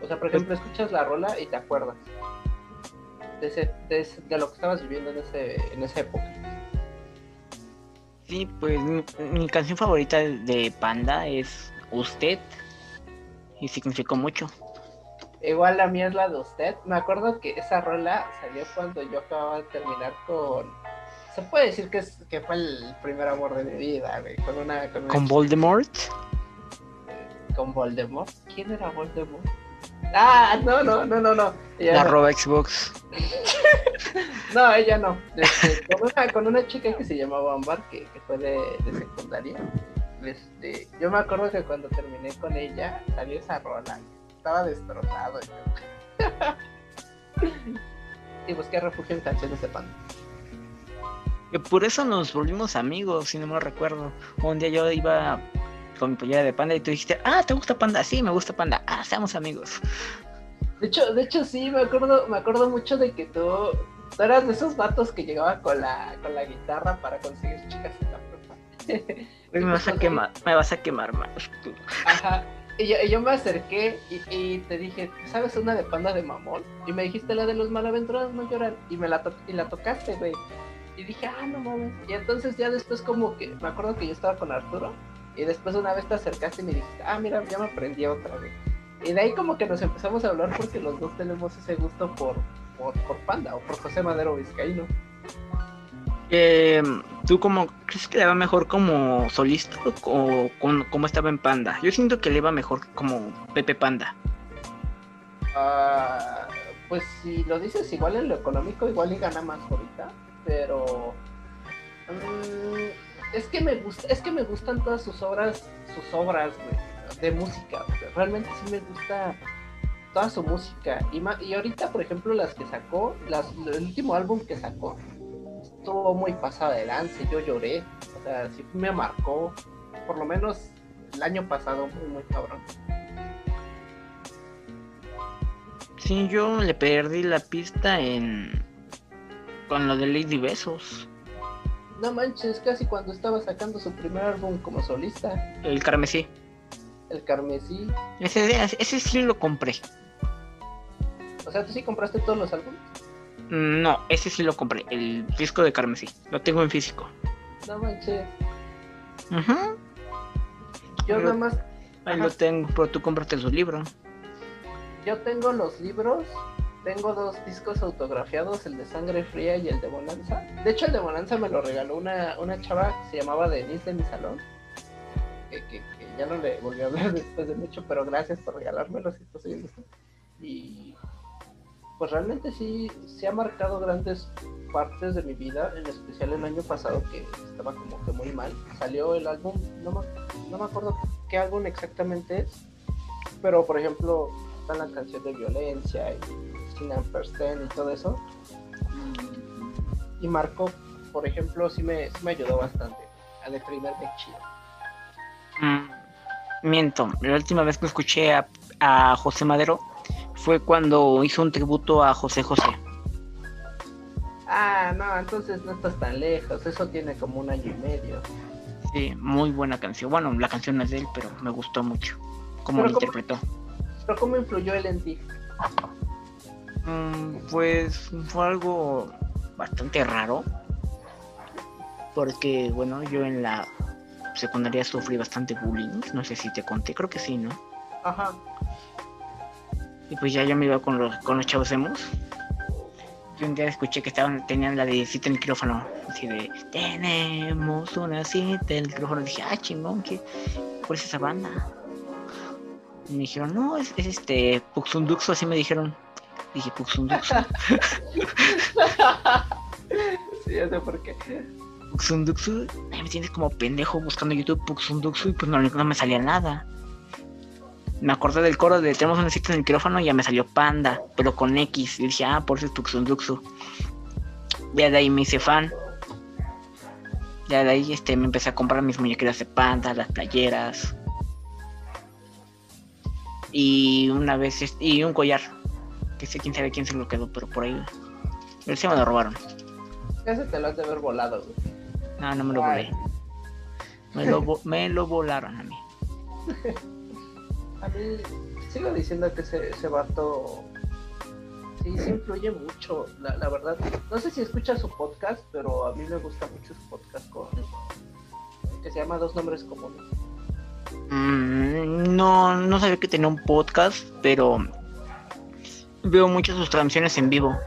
O sea, por ejemplo, escuchas la rola y te acuerdas de, ese, de, lo que estabas viviendo en, ese, en esa época.
Sí, pues mi, canción favorita de Panda es Usted y significó mucho.
Igual la mía es la de Usted. Me acuerdo que esa rola salió cuando yo acababa de terminar con se puede decir que, es, que fue el primer amor de mi vida, güey, con una...
¿Con, Voldemort?
Con Voldemort. ¿Quién era Voldemort? Ah, no, no, no, no, no.
la roba Xbox. <laughs>
no, ella no. Este, con, una, chica que se llamaba Ambar, que, fue de, secundaria. Este, yo me acuerdo que cuando terminé con ella, salió esa rola. Estaba destrozado. <laughs> y busqué refugio en canciones de pan.
Por eso nos volvimos amigos, si no me recuerdo. Un día yo iba con mi pollera de panda y tú dijiste, ah, ¿te gusta panda? Sí, me gusta panda. Ah, seamos amigos.
De hecho, de hecho sí, me acuerdo, me acuerdo mucho de que tú, tú eras de esos vatos que llegaban con la, con la guitarra para conseguir chicas en la
prepa. <laughs> me vas a quemar, me vas a quemar más.
Ajá. Y yo, yo, me acerqué y, te dije, ¿sabes una de panda de mamón? Y me dijiste la de los malaventurados no lloran. Y me la, y la tocaste, güey. Y dije, ah, no mames. Y entonces ya después como que, me acuerdo que yo estaba con Arturo y después una vez te acercaste y me dijiste, ah, mira, ya me aprendí otra vez. Y de ahí como que nos empezamos a hablar porque los dos tenemos ese gusto por, por, Panda o por José Madero Vizcaíno.
Eh, ¿Tú cómo crees que le va mejor como solista o como estaba en Panda? Yo siento que le va mejor como Pepe Panda.
Ah, pues si lo dices igual en lo económico, igual y gana más ahorita, pero... Mm, es que me gusta, es que me gustan todas sus obras, sus obras, de música. Realmente sí me gusta toda su música. Y, y ahorita, por ejemplo, las que sacó, las, el último álbum que sacó, estuvo muy pasado de lance, yo lloré. O sea, sí me marcó, por lo menos el año pasado, muy, muy cabrón.
Sí, yo le perdí la pista en. con lo de Lady Besos.
No manches, casi cuando estaba sacando su primer álbum como solista.
El Carmesí.
El Carmesí.
Ese, ese sí lo compré.
O sea, ¿tú sí compraste todos los álbumes?
No, ese sí lo compré, el disco de Carmesí. Lo tengo en físico.
No manches. Ajá. Yo nada más.
Ahí lo tengo, pero tú compraste su libro.
Yo tengo los libros tengo dos discos autografiados, el de Sangre Fría y el de Bonanza. De hecho, el de Bonanza me lo regaló una, una chava que se llamaba Denise de mi salón. Que, ya no le volví a hablar <laughs> después de mucho, pero gracias por regalármelo si. Y pues realmente sí, se ha marcado grandes partes de mi vida, en especial el año pasado que estaba como que muy mal. Salió el álbum, no me, no me acuerdo qué álbum exactamente es, pero por ejemplo está la canción de violencia y Sin y todo eso. Y, marcó, por ejemplo, sí me, sí me ayudó bastante a deprimirme chido.
Mm, miento, la última vez que escuché a, a José Madero fue cuando hizo un tributo a José José.
Ah, no, entonces no estás tan lejos. Eso tiene como un año y medio.
Sí, muy buena canción. Bueno, la canción es de él, pero me gustó mucho. Cómo lo interpretó.
¿Pero cómo influyó él en ti?
Mm, pues fue algo bastante raro. Porque, bueno, yo en la secundaria sufrí bastante bullying. No sé si te conté, creo que sí, ¿no?
Ajá.
Y pues ya yo me iba con los, con los chavos hemos y un día escuché que estaban, tenían la de cita en el micrófono, así de, tenemos una cita en el micrófono, y dije, ah, chingón, ¿qué? ¿cuál es esa banda? Y me dijeron, no, es, este, Puxunduxo, así me dijeron. Dije, Puxunduxo. <laughs>
sí, ya sé por qué.
Puxunduxo, me tienes como pendejo buscando YouTube Puxunduxo y pues no, no me salía nada me acordé del coro de tenemos un sitio en el micrófono y ya me salió Panda, pero con X. Y dije, ah, por eso es Tuxunduxu. Ya de ahí me hice fan. Ya de ahí este, me empecé a comprar mis muñequeras de Panda, las playeras. Y una vez, y un collar. Que sé quién sabe quién se lo quedó, pero por ahí. Pero se me lo robaron.
Ya se te lo has de haber volado, güey.
No, no me lo volé. Me lo, me lo volaron a mí.
a mí sigo diciendo que ese, ese vato sí, sí influye mucho, la, la, verdad. No sé si escucha su podcast, pero a mí me gusta mucho su podcast con que se llama Dos Nombres Comunes.
Mm, no, no sabía que tenía un podcast, pero veo muchas sus transmisiones en vivo.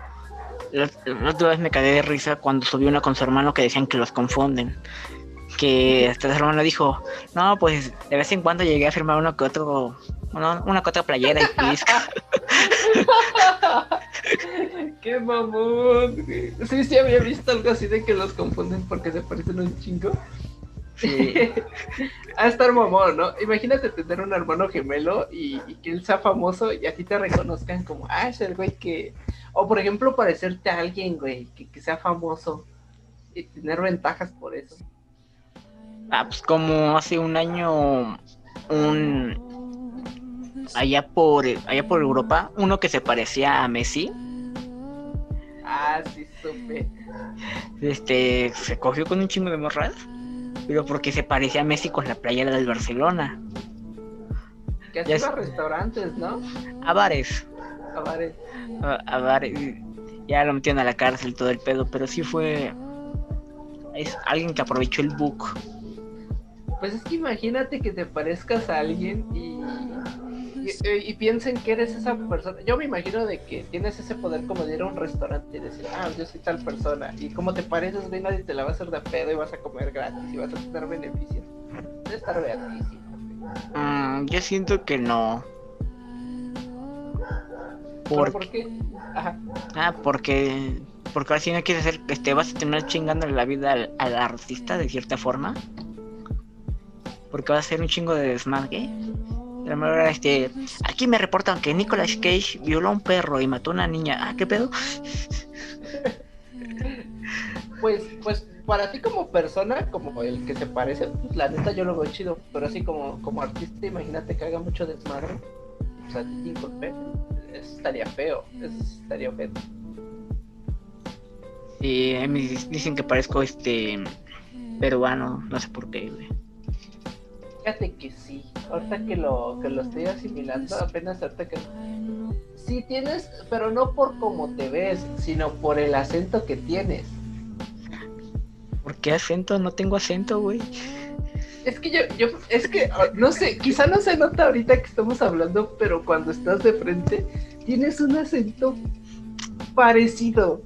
La, la, otra me caí de risa cuando subió una con su hermano que decían que los confunden que hasta su hermano dijo, no, pues de vez en cuando llegué a firmar uno que otro, una que otra playera y disco. <laughs>
Qué mamón. Sí, sí había visto algo así de que los confunden porque se parecen un chingo. Sí. <laughs> a estar mamón, ¿no? Imagínate tener un hermano gemelo y, que él sea famoso y a ti te reconozcan como, ah, es el güey que... O por ejemplo, parecerte a alguien, güey, que, que sea famoso y tener ventajas por eso.
Ah, pues como hace un año, un allá por allá por Europa, uno que se parecía a Messi.
Ah, sí supe.
Este se cogió con un chingo de morras, pero porque se parecía a Messi con la playera del Barcelona.
Que hacía restaurantes, ¿no?
A bares.
A bares.
A, bares. Ya lo metieron a la cárcel todo el pedo, pero sí fue es alguien que aprovechó el book
pues es que imagínate que te parezcas a alguien y, y, piensen que eres esa persona. Yo me imagino de que tienes ese poder como de ir a un restaurante y decir, ah, yo soy tal persona. Y como te pareces, güey, nadie te la va a hacer de pedo y vas a comer gratis y vas a tener beneficios. Debe estar beatísimo.
Mm, yo siento que no.
Por... ¿Por qué? Ajá.
Ah, porque porque ahora si no quieres hacer, este, vas a terminar chingándole la vida al, al artista de cierta forma porque va a ser un chingo de desmadre. Este, aquí me reportan que Nicolas Cage violó a un perro y mató a una niña. Ah, ¿qué pedo?
Pues, pues para ti como persona, como el que se parece, pues, la neta yo lo veo chido, pero así como, como artista, imagínate que haga mucho desmadre. O sea, eso estaría feo, estaría feo.
Sí, me dicen que parezco este peruano, no sé por qué, güey.
Fíjate que sí. Ahorita que lo, que lo estoy asimilando, apenas ahorita que. Sí tienes, pero no por cómo te ves, sino por el acento que tienes.
¿Por qué acento? No tengo acento, güey.
Es que yo, yo, es que, ah, no sé, quizá no se nota ahorita que estamos hablando, pero cuando estás de frente, tienes un acento parecido,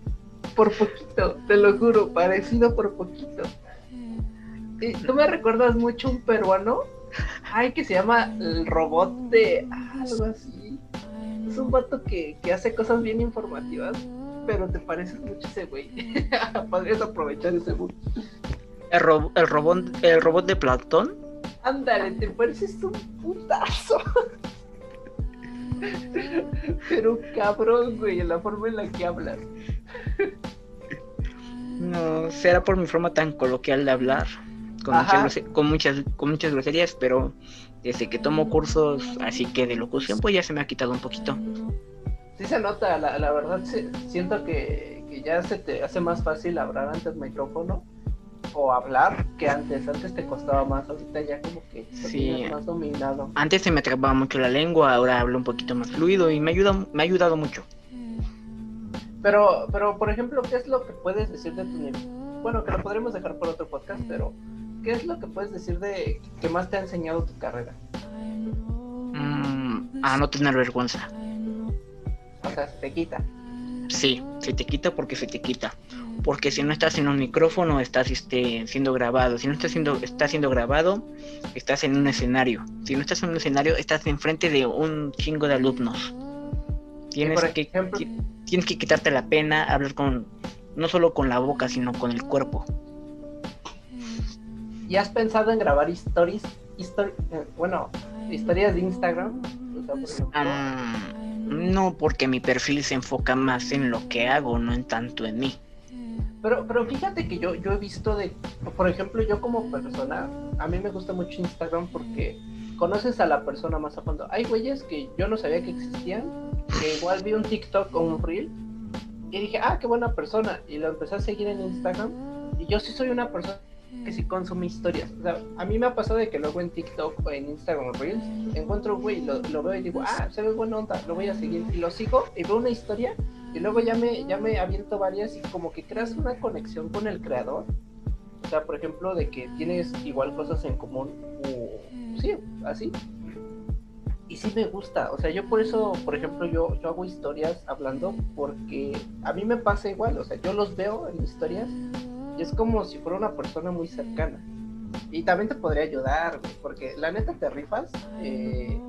por poquito, te lo juro, parecido por poquito. ¿Tú me recuerdas mucho un peruano? Ay, que se llama el robot de algo así. es un vato que, que hace cosas bien informativas, pero te pareces mucho ese güey. <laughs> Podrías aprovechar ese boom.
¿El, ro- el, robot, ¿El robot de Platón?
Ándale, te pareces un putazo. Pero cabrón, güey, en la forma en la que hablas.
No, será por mi forma tan coloquial de hablar, con, muchas, con, muchas, con muchas groserías, pero desde que tomo cursos así que de locución, pues ya se me ha quitado un poquito.
Sí se nota, la, la verdad sí- siento que, que ya se te hace más fácil hablar ante el micrófono o hablar que antes. Antes te costaba más, ahorita ya como que
Sí.
más dominado.
Antes se me trababa mucho la lengua, ahora hablo un poquito más fluido y me ayuda, me ha ayudado mucho.
Pero, pero por ejemplo, ¿qué es lo que puedes decir de tu nivel? Bueno, que lo podremos dejar por otro podcast, pero ¿qué es lo que puedes decir de que más te ha enseñado tu carrera?
Mm, a no tener vergüenza.
O sea, se te quita.
Sí, se te quita porque se te quita. Porque si no estás en un micrófono, estás este, siendo grabado. Si no estás siendo, estás siendo grabado, estás en un escenario. Si no estás en un escenario, estás enfrente de un chingo de alumnos. Tienes
por
que,
ejemplo-
tienes que quitarte la pena, hablar con, no solo con la boca, sino con el cuerpo.
¿Y has pensado en grabar stories, histori- eh, bueno, historias de Instagram? O sea, por ejemplo,
Ah, no, porque mi perfil se enfoca más en lo que hago, no en tanto en mí.
Pero, pero fíjate que yo, yo he visto de, por ejemplo, yo como persona, a mí me gusta mucho Instagram porque conoces a la persona más a fondo. Hay güeyes que yo no sabía que existían, que igual vi un TikTok o un Reel y dije, ah, qué buena persona. Y lo empecé a seguir en Instagram y yo sí soy una persona que sí consume historias. O sea, a mí me ha pasado de que luego en TikTok o en Instagram Reels encuentro un güey, lo, lo veo y digo, ah, se ve buena onda, lo voy a seguir. Y lo sigo y veo una historia y luego ya me, ya me aviento varias y como que creas una conexión con el creador. O sea, por ejemplo, de que tienes igual cosas en común o sí, así. Y sí me gusta, o sea, yo por eso, por ejemplo, yo, yo hago historias hablando porque a mí me pasa igual, o sea, yo los veo en historias y es como si fuera una persona muy cercana. Y también te podría ayudar, güey, porque la neta te rifas, eh,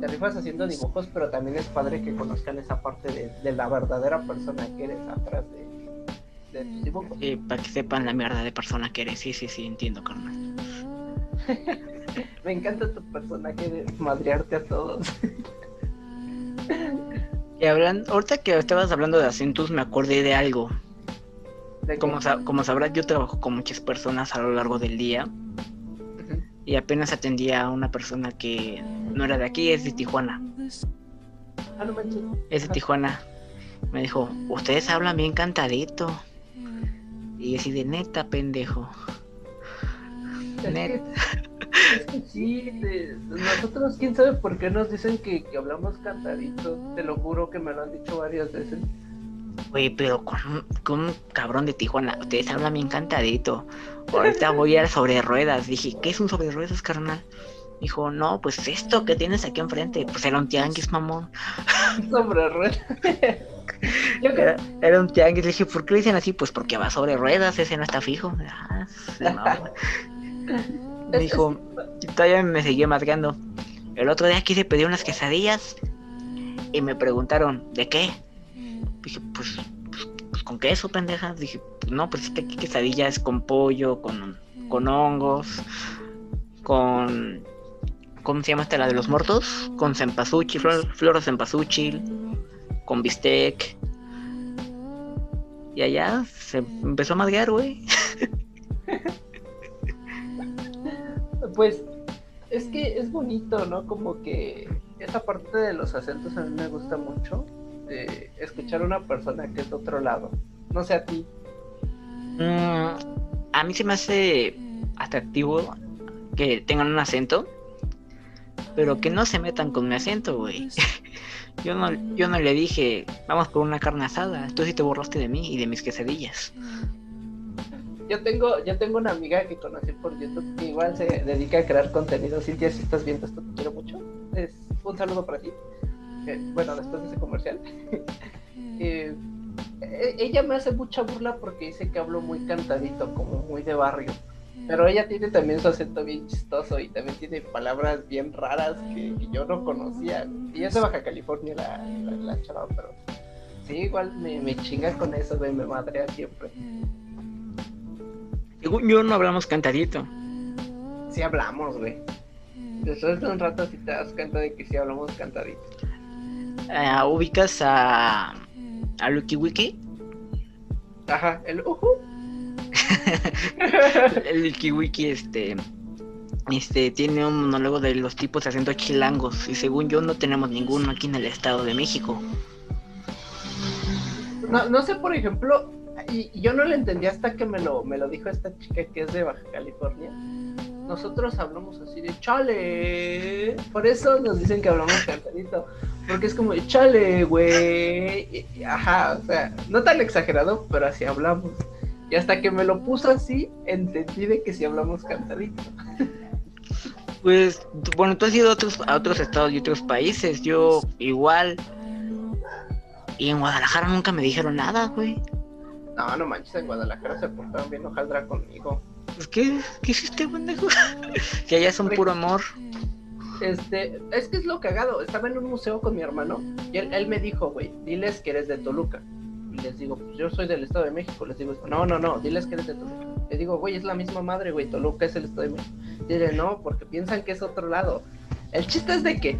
te rifas haciendo dibujos, pero también es padre que conozcan esa parte de, de la verdadera persona que eres atrás de, de tus dibujos.
Sí, para que sepan la mierda de persona que eres. Sí, sí, sí, entiendo, carnal. <laughs>
Me encanta tu personaje de madrearte a todos.
Y hablan, ahorita que estabas hablando de acentos, me acordé de algo. Como, sa- como sabrás, yo trabajo con muchas personas a lo largo del día. Y apenas atendía a una persona que no era de aquí, es de Tijuana.
Ah, no.
Es de. Tijuana. Me dijo, ustedes hablan bien cantadito. Y así de neta, pendejo.
Es
Net.
que, es que sí, de- nosotros quién sabe por qué nos dicen que, que hablamos cantadito. Te lo juro que me lo han dicho varias veces.
Güey, pero con un, con un cabrón de Tijuana, ustedes hablan bien cantadito. Ahorita voy a ir sobre ruedas. Dije, ¿qué es un sobre ruedas, carnal? Dijo, no, pues esto que tienes aquí enfrente, pues era un tianguis, mamón. <laughs>
Sobre ruedas.
Era, era un tianguis. Le dije, ¿por qué le dicen así? Pues porque va sobre ruedas, ese no está fijo. Ah, no, <laughs> dijo, todavía me seguía madreando. El otro día quise pedir unas quesadillas y me preguntaron, ¿de qué? Dije, pues, pues, pues, con queso, pendeja. Dije, pues no, pues es que aquí quesadilla es con pollo, con, con hongos, con. ¿Cómo se llama esta la de los muertos? Con cempasúchil, flor, flor de con bistec. Y allá se empezó a madrear, güey. <laughs>
Pues es que es bonito, ¿no? Como que esa parte de los acentos a mí me gusta mucho. De escuchar a una persona que es de otro lado. No sé a ti.
Mm, a mí se me hace atractivo que tengan un acento, pero que no se metan con mi acento, güey. <laughs> Yo no, yo no le dije, vamos por una carne asada. Tú sí te borraste de mí y de mis quesadillas.
Yo tengo, yo tengo una amiga que conocí por YouTube que igual se dedica a crear contenido. Cintia, si estás viendo esto, te quiero mucho. Es un saludo para ti. Eh, bueno, después de ese comercial. Eh, ella me hace mucha burla porque dice que hablo muy cantadito, como muy de barrio. Pero ella tiene también su acento bien chistoso y también tiene palabras bien raras que, yo no conocía. Y es de Baja California la, la, chava, pero sí, igual me, me chinga con eso, güey, me madrea siempre.
Yo no hablamos cantadito.
Sí hablamos, güey. Después de un rato si te das cuenta de que sí hablamos cantadito.
Uh, ¿Ubicas a, a Lucky Wiki?
Ajá, el uhu. <laughs>
el Kiwiki, este, este, tiene un monólogo de los tipos haciendo chilangos. Y según yo, no tenemos ninguno aquí en el Estado de México.
No, no sé, por ejemplo, y, yo no le entendí hasta que me lo, me lo dijo esta chica que es de Baja California. Nosotros hablamos así de chale. Por eso nos dicen que hablamos cantadito. Porque es como chale, güey. Ajá, o sea, no tan exagerado, pero así hablamos. Y hasta que me lo puso así, entendí de que si hablamos cantadito.
Pues, bueno, tú has ido a otros, a otros estados y otros países. Yo igual. Y en Guadalajara nunca me dijeron nada, güey.
No, no manches, en Guadalajara se portaron bien hojaldra conmigo.
Pues, ¿qué? ¿Qué hiciste, pendejo? <laughs> que allá son puro amor.
Este, es que es lo cagado. Estaba en un museo con mi hermano y él, me dijo, güey, diles que eres de Toluca y les digo, pues yo soy del Estado de México, les digo, no, no, no, diles que eres de Toluca. Les digo, güey, es la misma madre, güey, Toluca es el Estado de México. Dile, no, porque piensan que es otro lado. El chiste es de que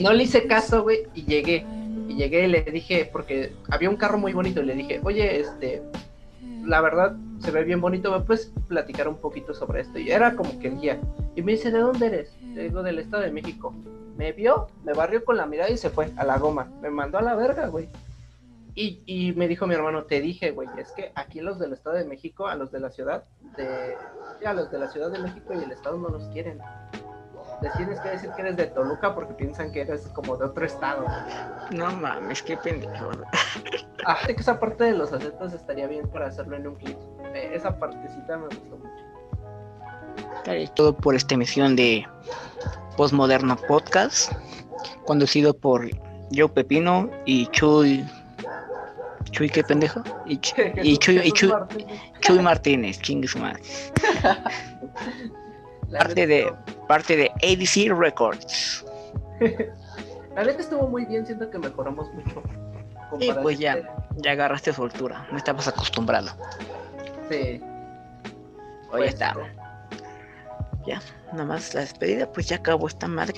no le hice caso, güey, y llegué. Y llegué y le dije, porque había un carro muy bonito, y le dije, oye, este, la verdad, se ve bien bonito, ¿me puedes platicar un poquito sobre esto? Y era como que el guía. Y me dice, ¿de dónde eres? Digo, del Estado de México. Me vio, me barrió con la mirada y se fue a la goma. Me mandó a la verga, güey. Y, me dijo mi hermano, te dije, güey, es que aquí los del Estado de México, a los de la ciudad, de, a los de la Ciudad de México y el Estado no los quieren. Les tienes que decir que eres de Toluca porque piensan que eres como de otro estado.
No mames, qué pendejo.
Ah, que esa parte de los acentos estaría bien para hacerlo en un clip. Eh, esa partecita me gustó mucho.
Todo por esta emisión de Postmoderno Podcast, conducido por Joe Pepino y Chuy Chuy, qué pendejo. Y, <laughs> Chuy, y Chuy, Chuy, Martínez, chingue su madre. <laughs> parte de, parte de ADC Records. <laughs>
La neta estuvo muy bien, siento que mejoramos mucho.
Y pues ya, ya agarraste su altura, no estabas acostumbrado.
Sí.
Hoy pues, está. Ya, nada más la despedida, pues ya acabó esta madre.